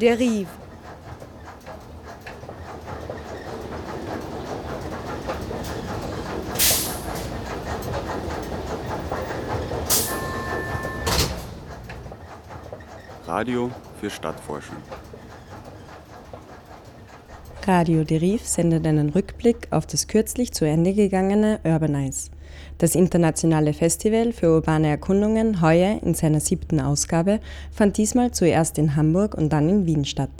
Derive. Radio für Stadtforschung. Radio Derive sendet einen Rückblick auf das kürzlich zu Ende gegangene Urbanize. Das internationale Festival für urbane Erkundungen, heuer in seiner siebten Ausgabe, fand diesmal zuerst in Hamburg und dann in Wien statt.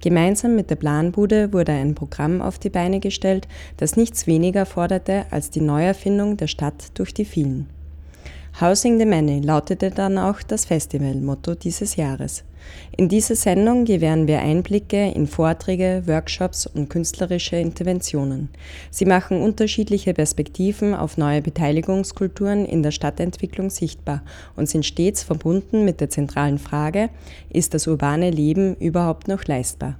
Gemeinsam mit der Planbude wurde ein Programm auf die Beine gestellt, das nichts weniger forderte als die Neuerfindung der Stadt durch die vielen. Housing the Many lautete dann auch das Festivalmotto dieses Jahres. In dieser Sendung gewähren wir Einblicke in Vorträge, Workshops und künstlerische Interventionen. Sie machen unterschiedliche Perspektiven auf neue Beteiligungskulturen in der Stadtentwicklung sichtbar und sind stets verbunden mit der zentralen Frage, ist das urbane Leben überhaupt noch leistbar?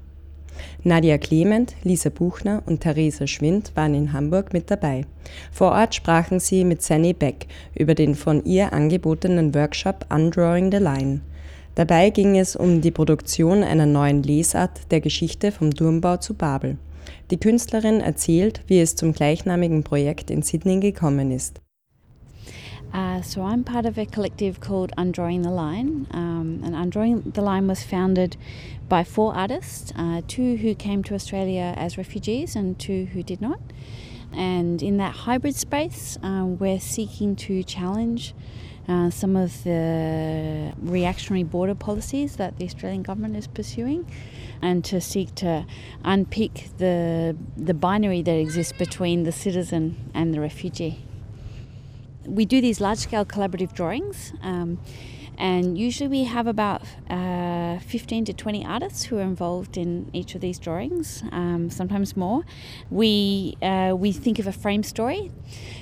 Nadia Clement, Lisa Buchner und Theresa Schwind waren in Hamburg mit dabei. Vor Ort sprachen sie mit Sanny Beck über den von ihr angebotenen Workshop Undrawing the Line. Dabei ging es um die Produktion einer neuen Lesart der Geschichte vom Turmbau zu Babel. Die Künstlerin erzählt, wie es zum gleichnamigen Projekt in Sydney gekommen ist. Uh, so I'm part of a collective called Undrawing the Line, um, and Undrawing the Line was founded by four artists, uh, two who came to Australia as refugees and two who did not. And in that hybrid space, uh, we're seeking to challenge uh, some of the reactionary border policies that the Australian government is pursuing, and to seek to unpick the the binary that exists between the citizen and the refugee we do these large scale collaborative drawings. Um, and usually we have about uh, 15 to 20 artists who are involved in each of these drawings, um, sometimes more. We, uh, we think of a frame story.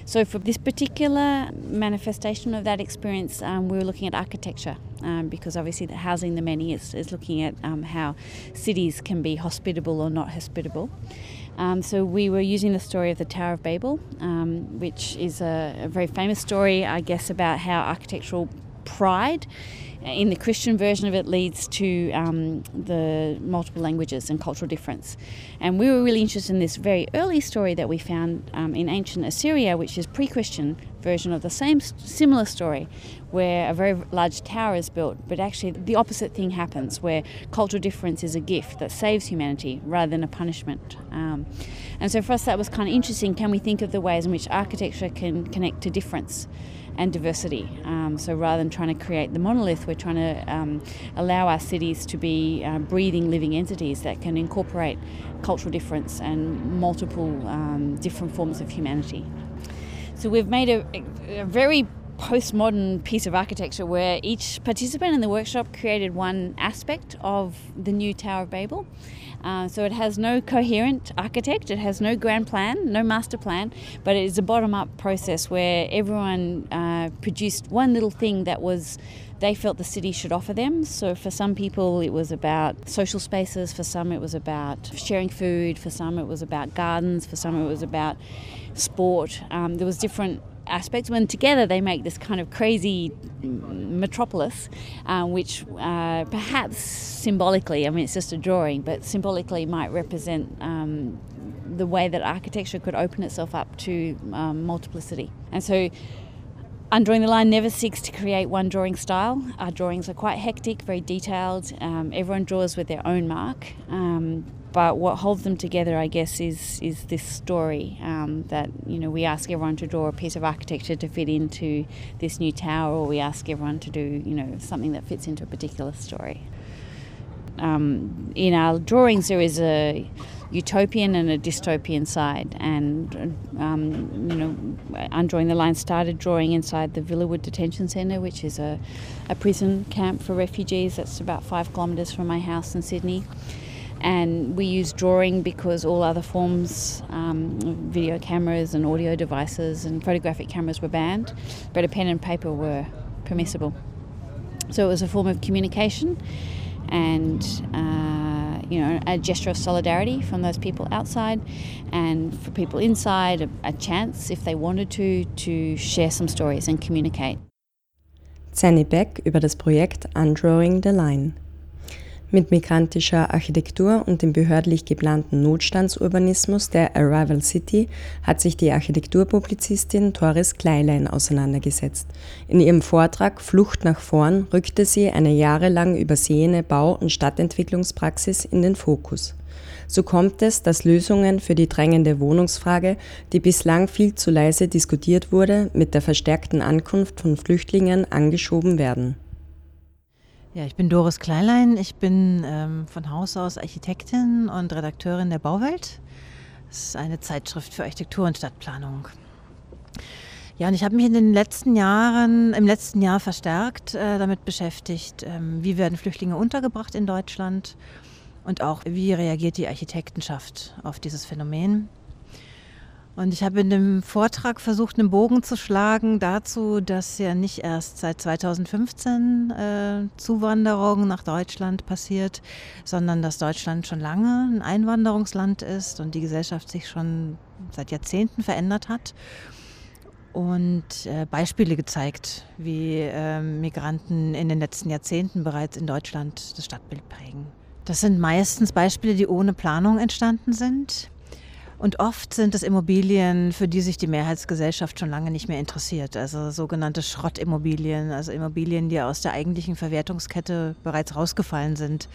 So for this particular manifestation of that experience, um, we were looking at architecture um, because obviously the housing the many is, is looking at um, how cities can be hospitable or not hospitable. Um, so we were using the story of the Tower of Babel, um, which is a, a, very famous story, I guess, about how architectural pride in the Christian version of it leads to um, the multiple languages and cultural difference. And we were really interested in this very early story that we found um, in ancient Assyria, which is pre-Christian version of the same similar story, where a very large tower is built, but actually the opposite thing happens, where cultural difference is a gift that saves humanity rather than a punishment. Um, and so for us, that was kind of interesting. Can we think of the ways in which architecture can connect to difference? And diversity. Um, so rather than trying to create the monolith, we're trying to um, allow our cities to be uh, breathing, living entities that can incorporate cultural difference and multiple um, different forms of humanity. So we've made a, a very postmodern piece of architecture where each participant in the workshop created one aspect of the new Tower of Babel. Uh, so it has no coherent architect, it has no grand plan, no master plan, but it is a bottom up process where everyone uh, produced one little thing that was they felt the city should offer them. So for some people, it was about social spaces, for some, it was about sharing food, for some, it was about gardens, for some, it was about sport. Um, there was different aspects when together they make this kind of crazy metropolis, uh, which uh, perhaps symbolically, I mean, it's just a drawing, but symbolically might represent um, the way that architecture could open itself up to um, multiplicity. And so Undrawing the Line never seeks to create one drawing style. Our drawings are quite hectic, very detailed. Um, everyone draws with their own mark. Um, but what holds them together, I guess, is is this story um, that you know we ask everyone to draw a piece of architecture to fit into this new tower, or we ask everyone to do you know something that fits into a particular story. Um, in our drawings, there is a utopian and a dystopian side. And, um, you know, Undrawing the Line started drawing inside the Villawood Detention Centre, which is a, a prison camp for refugees that's about five kilometres from my house in Sydney. And we use drawing because all other forms, um, video cameras and audio devices and photographic cameras were banned, but a pen and paper were permissible. So it was a form of communication and uh, you know a gesture of solidarity from those people outside and for people inside a, a chance if they wanted to to share some stories and communicate. Zanny Beck über das Projekt Undrawing the Line. Mit migrantischer Architektur und dem behördlich geplanten Notstandsurbanismus der Arrival City hat sich die Architekturpublizistin Doris Kleilein auseinandergesetzt. In ihrem Vortrag Flucht nach vorn rückte sie eine jahrelang übersehene Bau- und Stadtentwicklungspraxis in den Fokus. So kommt es, dass Lösungen für die drängende Wohnungsfrage, die bislang viel zu leise diskutiert wurde, mit der verstärkten Ankunft von Flüchtlingen angeschoben werden. Ja, ich bin Doris Kleinlein. Ich bin ähm, von Haus aus Architektin und Redakteurin der Bauwelt. Das ist eine Zeitschrift für Architektur und Stadtplanung. Ja, und ich habe mich in den letzten Jahren, im letzten Jahr verstärkt äh, damit beschäftigt, ähm, wie werden Flüchtlinge untergebracht in Deutschland und auch wie reagiert die Architektenschaft auf dieses Phänomen. Und ich habe in dem Vortrag versucht, einen Bogen zu schlagen dazu, dass ja nicht erst seit 2015 äh, Zuwanderung nach Deutschland passiert, sondern dass Deutschland schon lange ein Einwanderungsland ist und die Gesellschaft sich schon seit Jahrzehnten verändert hat. Und äh, Beispiele gezeigt, wie äh, Migranten in den letzten Jahrzehnten bereits in Deutschland das Stadtbild prägen. Das sind meistens Beispiele, die ohne Planung entstanden sind und oft sind es Immobilien, für die sich die Mehrheitsgesellschaft schon lange nicht mehr interessiert. Also sogenannte Schrottimmobilien, also Immobilien, die aus der eigentlichen Verwertungskette bereits rausgefallen sind.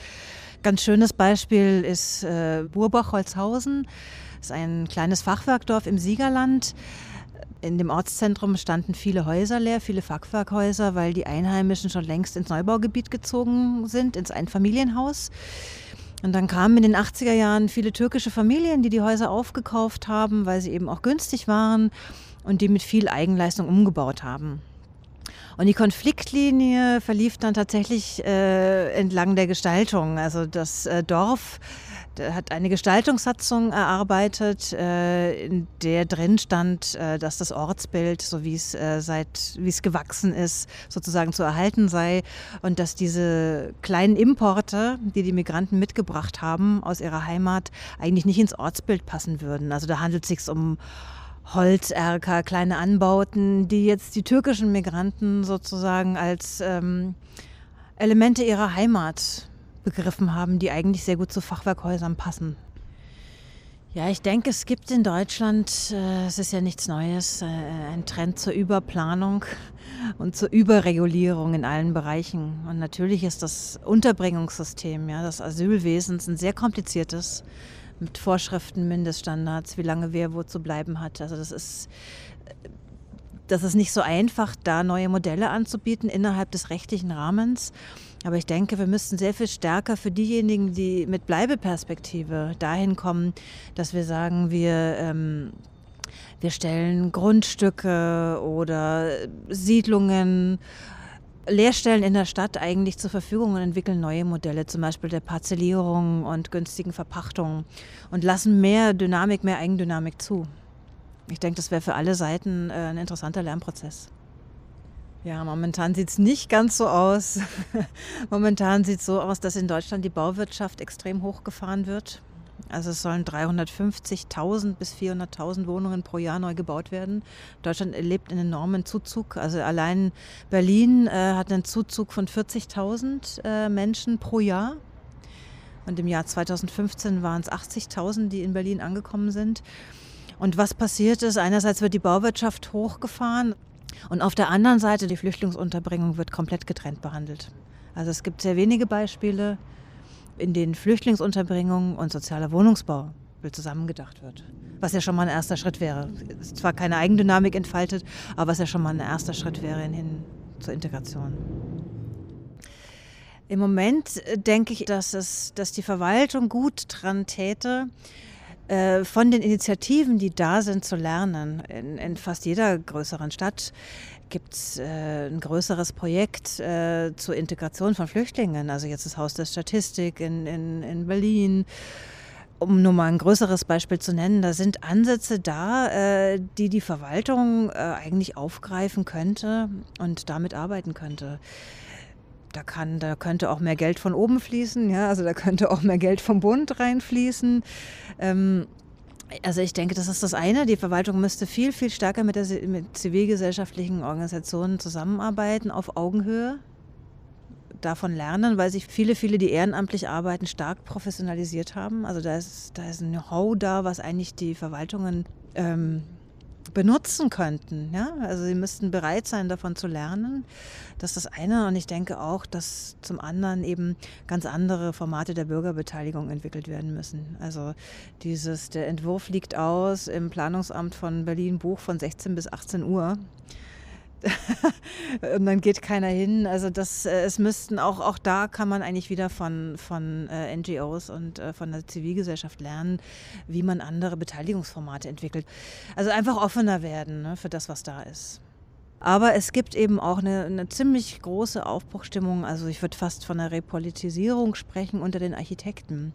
Ganz schönes Beispiel ist äh, Burbach-Holzhausen. Das ist ein kleines Fachwerkdorf im Siegerland. In dem Ortszentrum standen viele Häuser leer, viele Fachwerkhäuser, weil die Einheimischen schon längst ins Neubaugebiet gezogen sind, ins Einfamilienhaus. Und dann kamen in den 80er Jahren viele türkische Familien, die die Häuser aufgekauft haben, weil sie eben auch günstig waren und die mit viel Eigenleistung umgebaut haben. Und die Konfliktlinie verlief dann tatsächlich äh, entlang der Gestaltung. Also das äh, Dorf hat eine Gestaltungssatzung erarbeitet, äh, in der drin stand, äh, dass das Ortsbild, so wie es äh, seit wie es gewachsen ist, sozusagen zu erhalten sei und dass diese kleinen Importe, die die Migranten mitgebracht haben aus ihrer Heimat, eigentlich nicht ins Ortsbild passen würden. Also da handelt es sich um Holzerker, kleine Anbauten, die jetzt die türkischen Migranten sozusagen als ähm, Elemente ihrer Heimat begriffen haben, die eigentlich sehr gut zu Fachwerkhäusern passen. Ja, ich denke, es gibt in Deutschland, äh, es ist ja nichts Neues, äh, einen Trend zur Überplanung und zur Überregulierung in allen Bereichen. Und natürlich ist das Unterbringungssystem, ja, das Asylwesen ein sehr kompliziertes mit Vorschriften, Mindeststandards, wie lange wer wo zu bleiben hat. Also das ist das ist nicht so einfach, da neue Modelle anzubieten innerhalb des rechtlichen Rahmens. Aber ich denke, wir müssten sehr viel stärker für diejenigen, die mit Bleibeperspektive dahin kommen, dass wir sagen, wir, ähm, wir stellen Grundstücke oder Siedlungen, Leerstellen in der Stadt eigentlich zur Verfügung und entwickeln neue Modelle, zum Beispiel der Parzellierung und günstigen Verpachtung und lassen mehr Dynamik, mehr Eigendynamik zu. Ich denke, das wäre für alle Seiten äh, ein interessanter Lernprozess. Ja, momentan sieht es nicht ganz so aus. momentan sieht es so aus, dass in Deutschland die Bauwirtschaft extrem hochgefahren wird. Also es sollen 350.000 bis 400.000 Wohnungen pro Jahr neu gebaut werden. Deutschland erlebt einen enormen Zuzug. Also allein Berlin äh, hat einen Zuzug von 40.000 äh, Menschen pro Jahr. Und im Jahr 2015 waren es 80.000, die in Berlin angekommen sind. Und was passiert ist, einerseits wird die Bauwirtschaft hochgefahren. Und auf der anderen Seite, die Flüchtlingsunterbringung wird komplett getrennt behandelt. Also es gibt sehr wenige Beispiele, in denen Flüchtlingsunterbringung und sozialer Wohnungsbau zusammengedacht wird. Was ja schon mal ein erster Schritt wäre. Ist zwar keine Eigendynamik entfaltet, aber was ja schon mal ein erster Schritt wäre hin zur Integration. Im Moment äh, denke ich, dass, es, dass die Verwaltung gut dran täte, von den Initiativen, die da sind, zu lernen. In, in fast jeder größeren Stadt gibt es äh, ein größeres Projekt äh, zur Integration von Flüchtlingen. Also jetzt das Haus der Statistik in, in, in Berlin. Um nur mal ein größeres Beispiel zu nennen, da sind Ansätze da, äh, die die Verwaltung äh, eigentlich aufgreifen könnte und damit arbeiten könnte da kann, da könnte auch mehr Geld von oben fließen, ja, also da könnte auch mehr Geld vom Bund reinfließen. Ähm, also ich denke, das ist das eine. Die Verwaltung müsste viel, viel stärker mit, der, mit zivilgesellschaftlichen Organisationen zusammenarbeiten auf Augenhöhe. davon lernen, weil sich viele, viele, die ehrenamtlich arbeiten, stark professionalisiert haben. Also da ist, da ist ein Know-how da, was eigentlich die Verwaltungen ähm, benutzen könnten. Ja? Also sie müssten bereit sein, davon zu lernen. Das ist das eine. Und ich denke auch, dass zum anderen eben ganz andere Formate der Bürgerbeteiligung entwickelt werden müssen. Also dieses, der Entwurf liegt aus im Planungsamt von Berlin Buch von 16 bis 18 Uhr. und dann geht keiner hin. Also das, äh, es müssten auch, auch da kann man eigentlich wieder von, von äh, NGOs und äh, von der Zivilgesellschaft lernen, wie man andere Beteiligungsformate entwickelt. Also einfach offener werden ne, für das, was da ist. Aber es gibt eben auch eine, eine ziemlich große Aufbruchstimmung. Also ich würde fast von einer Repolitisierung sprechen unter den Architekten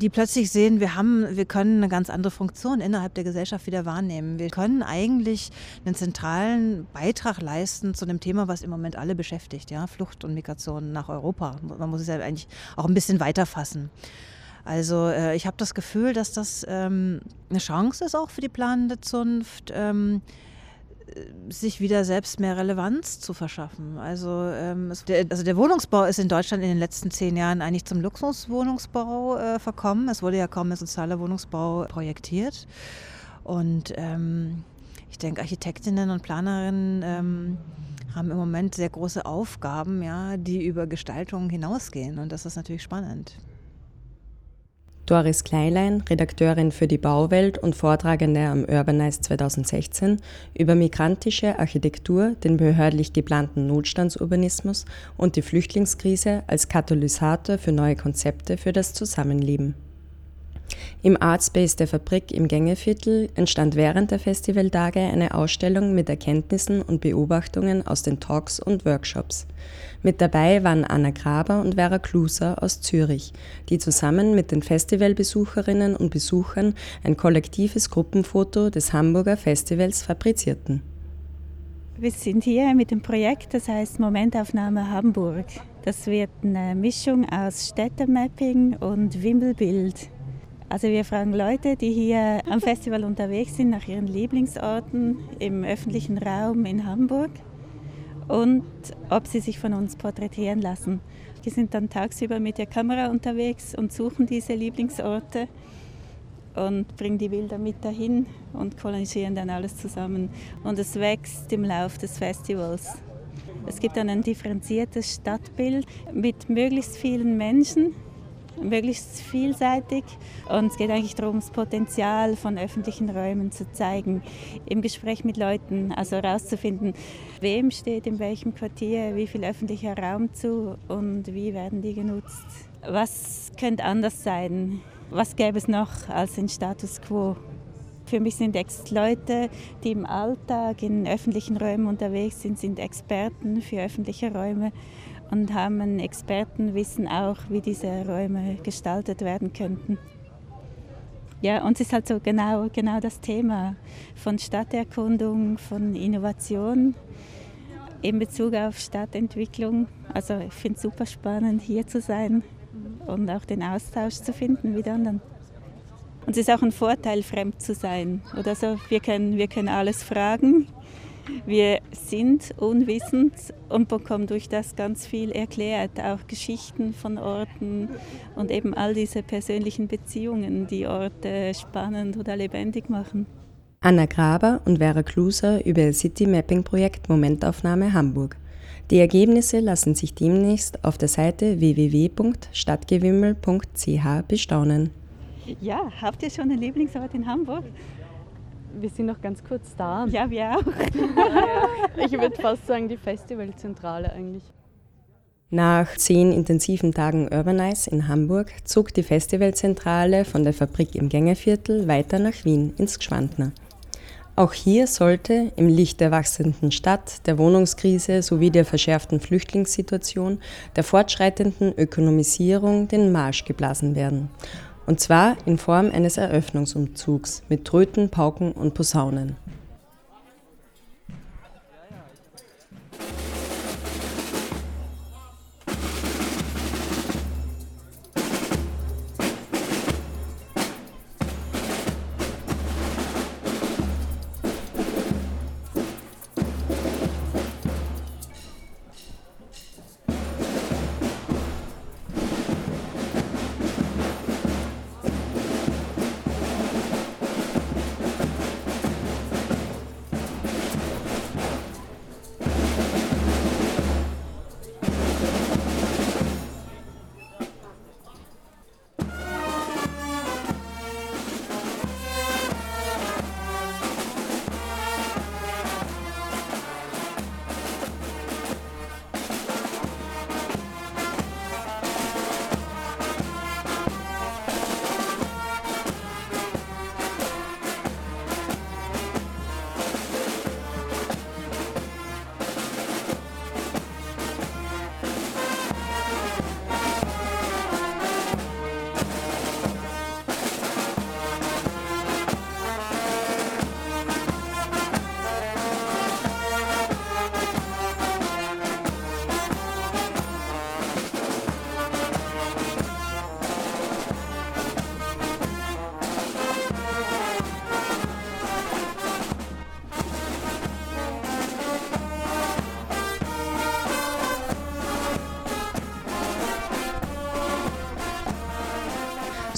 die plötzlich sehen, wir haben, wir können eine ganz andere Funktion innerhalb der Gesellschaft wieder wahrnehmen. Wir können eigentlich einen zentralen Beitrag leisten zu einem Thema, was im Moment alle beschäftigt, ja, Flucht und Migration nach Europa. Man muss es ja eigentlich auch ein bisschen weiter fassen. Also äh, ich habe das Gefühl, dass das ähm, eine Chance ist auch für die planende Zunft. Ähm, sich wieder selbst mehr Relevanz zu verschaffen. Also, ähm, es, der, also der Wohnungsbau ist in Deutschland in den letzten zehn Jahren eigentlich zum Luxuswohnungsbau äh, verkommen. Es wurde ja kaum mehr sozialer Wohnungsbau projektiert. Und ähm, ich denke, Architektinnen und Planerinnen ähm, haben im Moment sehr große Aufgaben, ja, die über Gestaltung hinausgehen. Und das ist natürlich spannend. Doris Kleinlein, Redakteurin für die Bauwelt und Vortragende am Urbanize 2016 über migrantische Architektur, den behördlich geplanten Notstandsurbanismus und die Flüchtlingskrise als Katalysator für neue Konzepte für das Zusammenleben. Im Artspace der Fabrik im Gängeviertel entstand während der Festivaltage eine Ausstellung mit Erkenntnissen und Beobachtungen aus den Talks und Workshops. Mit dabei waren Anna Graber und Vera Kluser aus Zürich, die zusammen mit den Festivalbesucherinnen und Besuchern ein kollektives Gruppenfoto des Hamburger Festivals fabrizierten. Wir sind hier mit dem Projekt, das heißt Momentaufnahme Hamburg. Das wird eine Mischung aus Städtemapping und Wimmelbild. Also wir fragen Leute, die hier am Festival unterwegs sind, nach ihren Lieblingsorten im öffentlichen Raum in Hamburg und ob sie sich von uns porträtieren lassen. Wir sind dann tagsüber mit der Kamera unterwegs und suchen diese Lieblingsorte und bringen die Bilder mit dahin und kolonisieren dann alles zusammen. Und es wächst im Lauf des Festivals. Es gibt dann ein differenziertes Stadtbild mit möglichst vielen Menschen, möglichst vielseitig. Und es geht eigentlich darum, das Potenzial von öffentlichen Räumen zu zeigen, im Gespräch mit Leuten, also herauszufinden, wem steht in welchem Quartier wie viel öffentlicher Raum zu und wie werden die genutzt. Was könnte anders sein? Was gäbe es noch als den Status quo? Für mich sind Leute, die im Alltag in öffentlichen Räumen unterwegs sind, sind Experten für öffentliche Räume und haben Expertenwissen auch, wie diese Räume gestaltet werden könnten. Ja, uns ist halt so genau, genau das Thema von Stadterkundung, von Innovation in Bezug auf Stadtentwicklung. Also ich finde es super spannend, hier zu sein und auch den Austausch zu finden mit anderen. Und es ist auch ein Vorteil, fremd zu sein. Oder so, wir können, wir können alles fragen wir sind unwissend und bekommen durch das ganz viel erklärt, auch Geschichten von Orten und eben all diese persönlichen Beziehungen, die Orte spannend oder lebendig machen. Anna Graber und Vera Kluser über ihr City Mapping Projekt Momentaufnahme Hamburg. Die Ergebnisse lassen sich demnächst auf der Seite www.stadtgewimmel.ch bestaunen. Ja, habt ihr schon einen Lieblingsort in Hamburg? Wir sind noch ganz kurz da. Ja, wir auch. ich würde fast sagen, die Festivalzentrale eigentlich. Nach zehn intensiven Tagen Urbanize in Hamburg zog die Festivalzentrale von der Fabrik im Gängeviertel weiter nach Wien ins Gschwandner. Auch hier sollte im Licht der wachsenden Stadt, der Wohnungskrise sowie der verschärften Flüchtlingssituation, der fortschreitenden Ökonomisierung den Marsch geblasen werden und zwar in Form eines Eröffnungsumzugs mit Tröten, Pauken und Posaunen.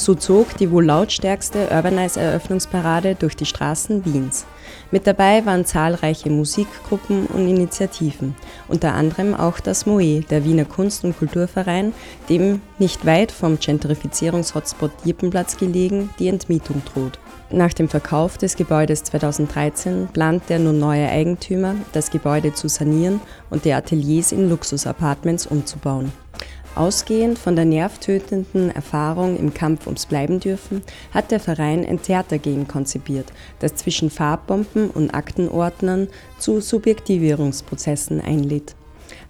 So zog die wohl lautstärkste Urbanize-Eröffnungsparade durch die Straßen Wiens. Mit dabei waren zahlreiche Musikgruppen und Initiativen, unter anderem auch das MOE, der Wiener Kunst- und Kulturverein, dem nicht weit vom Gentrifizierungshotspot Jippenplatz gelegen die Entmietung droht. Nach dem Verkauf des Gebäudes 2013 plant der nun neue Eigentümer, das Gebäude zu sanieren und die Ateliers in Luxusapartments umzubauen. Ausgehend von der nervtötenden Erfahrung im Kampf ums Bleiben dürfen, hat der Verein ein Theatergehen konzipiert, das zwischen Farbbomben und Aktenordnern zu Subjektivierungsprozessen einlädt.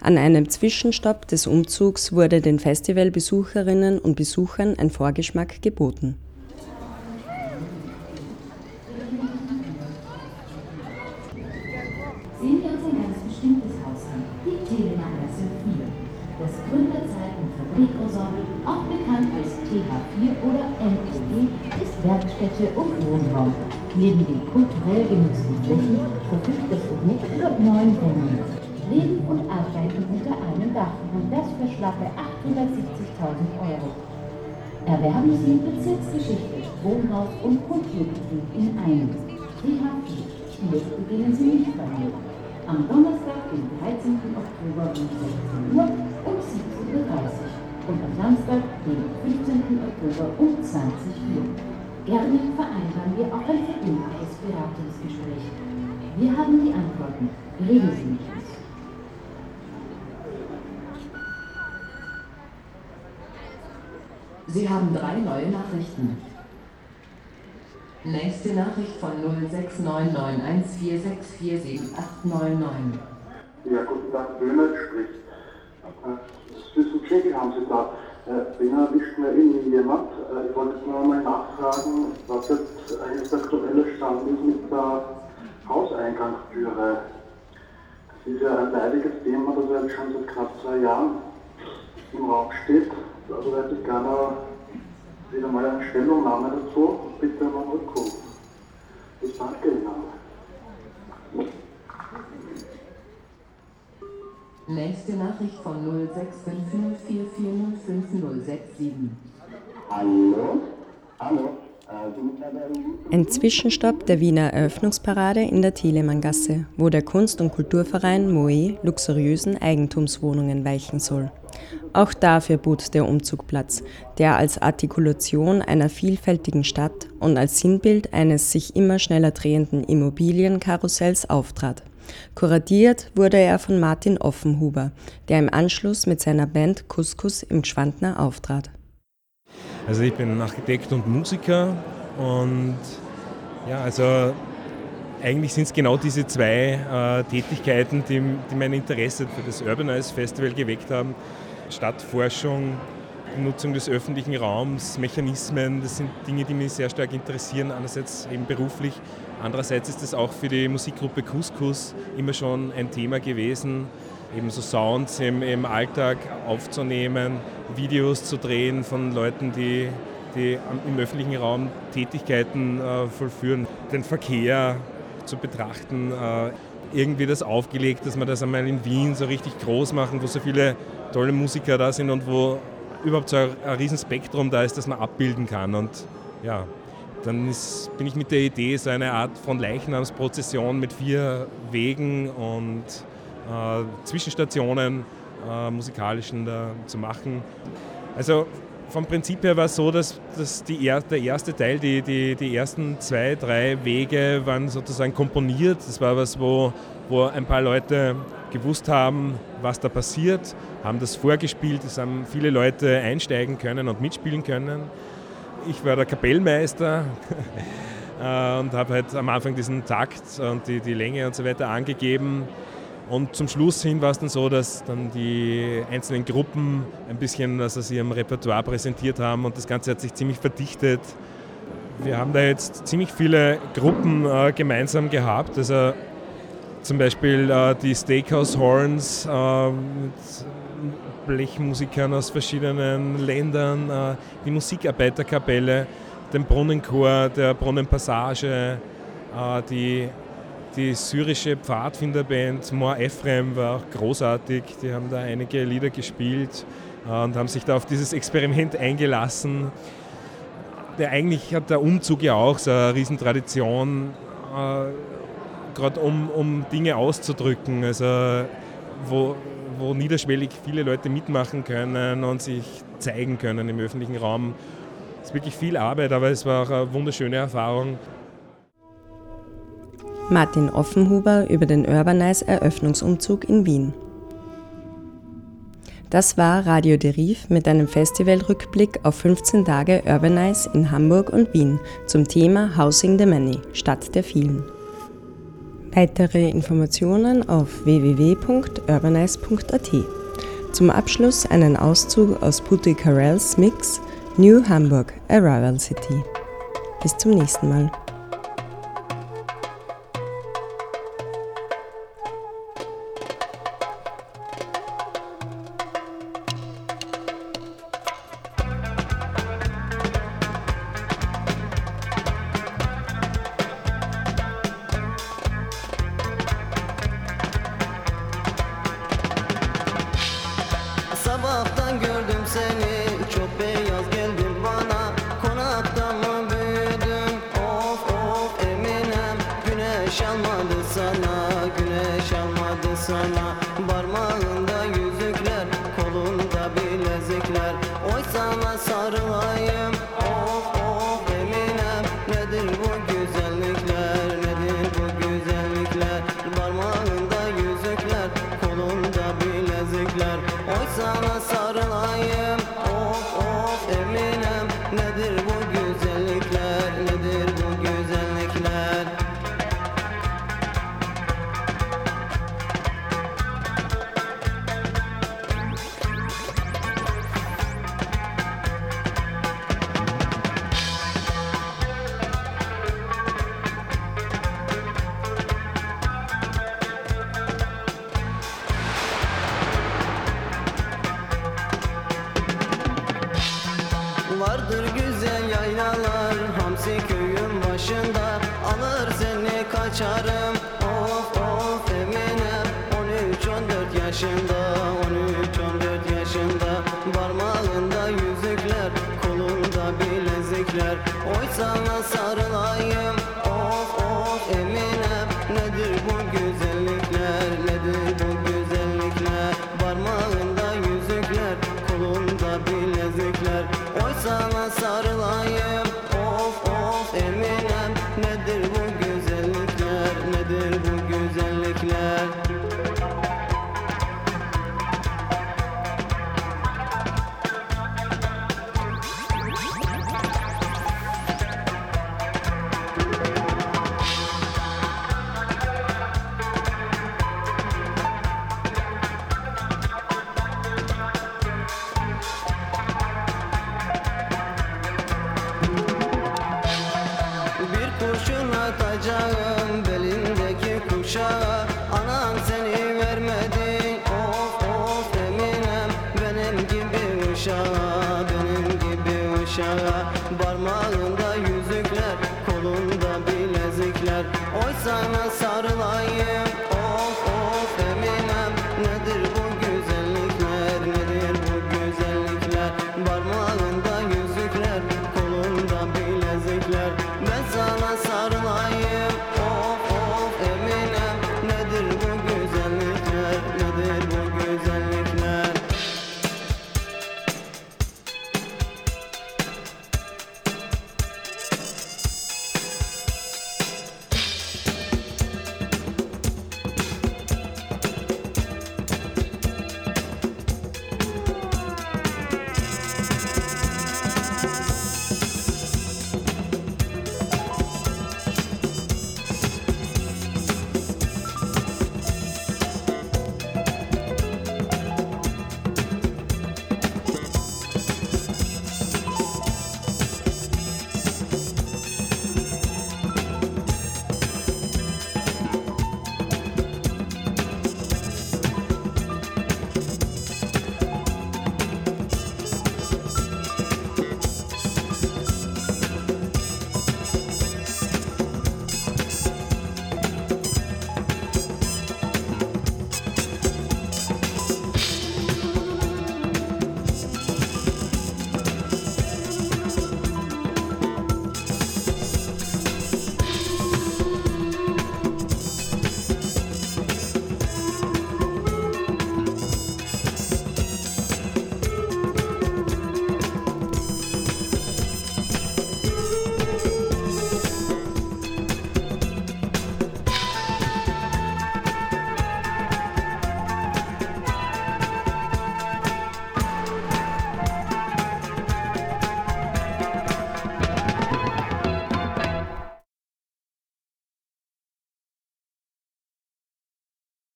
An einem Zwischenstopp des Umzugs wurde den Festivalbesucherinnen und Besuchern ein Vorgeschmack geboten. Werkstätte und Wohnraum. Neben den kulturell genutzten Flächen verfügt das Objekt über neun Wohnungen. Leben und Arbeiten unter einem Dach und das für schlappe 870.000 Euro. Erwerben Sie Bezirksgeschichte, Wohnhaus und Kulturbetrieb in einem. TH4. Hier beginnen Sie nicht bei mir. Am Donnerstag, den 13. Oktober um 16 Uhr und 17.30 Uhr und am Samstag, den 15. Oktober um 20 Uhr. Gerne vereinbaren wir auch ein verbindliches Beratungsgespräch. Wir haben die Antworten. Reden Sie mit uns. Sie haben drei neue Nachrichten. Nächste Nachricht von 069914647899. Ja, guten Tag, Böhmer spricht. Süßen Tschecki haben Sie da. Äh, den erwischt mir irgendwie jemand. Äh, ich wollte nur einmal nachfragen, was jetzt eigentlich der aktuelle Stand ist mit der Hauseingangstüre. Das ist ja ein leidiges Thema, das jetzt schon seit knapp zwei Jahren im Raum steht. Also hätte ich gerne wieder mal eine Stellungnahme dazu. Bitte um einen Rückruf. Ich danke Ihnen. Nächste Nachricht von 0655440567. Hallo? Hallo? Ein Zwischenstopp der Wiener Eröffnungsparade in der Thielemann-Gasse, wo der Kunst- und Kulturverein Moe luxuriösen Eigentumswohnungen weichen soll. Auch dafür bot der Umzug Platz, der als Artikulation einer vielfältigen Stadt und als Sinnbild eines sich immer schneller drehenden Immobilienkarussells auftrat. Kuratiert wurde er von Martin Offenhuber, der im Anschluss mit seiner Band Couscous im Gschwandner auftrat. Also ich bin Architekt und Musiker und ja, also eigentlich sind es genau diese zwei äh, Tätigkeiten, die, die mein Interesse für das Urbanize Festival geweckt haben. Stadtforschung, Nutzung des öffentlichen Raums, Mechanismen, das sind Dinge, die mich sehr stark interessieren, einerseits eben beruflich, andererseits ist das auch für die Musikgruppe Couscous immer schon ein Thema gewesen, eben so Sounds im, im Alltag aufzunehmen, Videos zu drehen von Leuten, die, die im öffentlichen Raum Tätigkeiten äh, vollführen, den Verkehr zu betrachten, äh, irgendwie das aufgelegt, dass wir das einmal in Wien so richtig groß machen, wo so viele tolle Musiker da sind und wo überhaupt so ein, ein Riesenspektrum da ist, das man abbilden kann. Und ja, dann ist, bin ich mit der Idee, so eine Art von Leichnamsprozession mit vier Wegen und äh, Zwischenstationen äh, musikalischen da zu machen. Also vom Prinzip her war es so, dass, dass die, der erste Teil, die, die, die ersten zwei, drei Wege waren sozusagen komponiert. Das war was, wo, wo ein paar Leute gewusst haben, was da passiert, haben das vorgespielt, es haben viele Leute einsteigen können und mitspielen können. Ich war der Kapellmeister äh, und habe halt am Anfang diesen Takt und die, die Länge und so weiter angegeben. Und zum Schluss hin war es dann so, dass dann die einzelnen Gruppen ein bisschen was aus ihrem Repertoire präsentiert haben und das Ganze hat sich ziemlich verdichtet. Wir haben da jetzt ziemlich viele Gruppen äh, gemeinsam gehabt. Also zum Beispiel äh, die Steakhouse Horns äh, mit Blechmusikern aus verschiedenen Ländern, äh, die Musikarbeiterkapelle, den Brunnenchor der Brunnenpassage, äh, die, die syrische Pfadfinderband Mor Ephraim war auch großartig, die haben da einige Lieder gespielt äh, und haben sich da auf dieses Experiment eingelassen. der eigentlich hat der Umzug ja auch so eine Riesentradition, äh, gerade um, um Dinge auszudrücken, also wo, wo niederschwellig viele Leute mitmachen können und sich zeigen können im öffentlichen Raum. Es ist wirklich viel Arbeit, aber es war auch eine wunderschöne Erfahrung. Martin Offenhuber über den Urbanize Eröffnungsumzug in Wien. Das war Radio Deriv mit einem Festivalrückblick auf 15 Tage Urbanize in Hamburg und Wien zum Thema Housing the Many, Stadt der vielen. Weitere Informationen auf www.urbanize.at. Zum Abschluss einen Auszug aus Putty Carrells Mix New Hamburg, Arrival City. Bis zum nächsten Mal. Kaçarım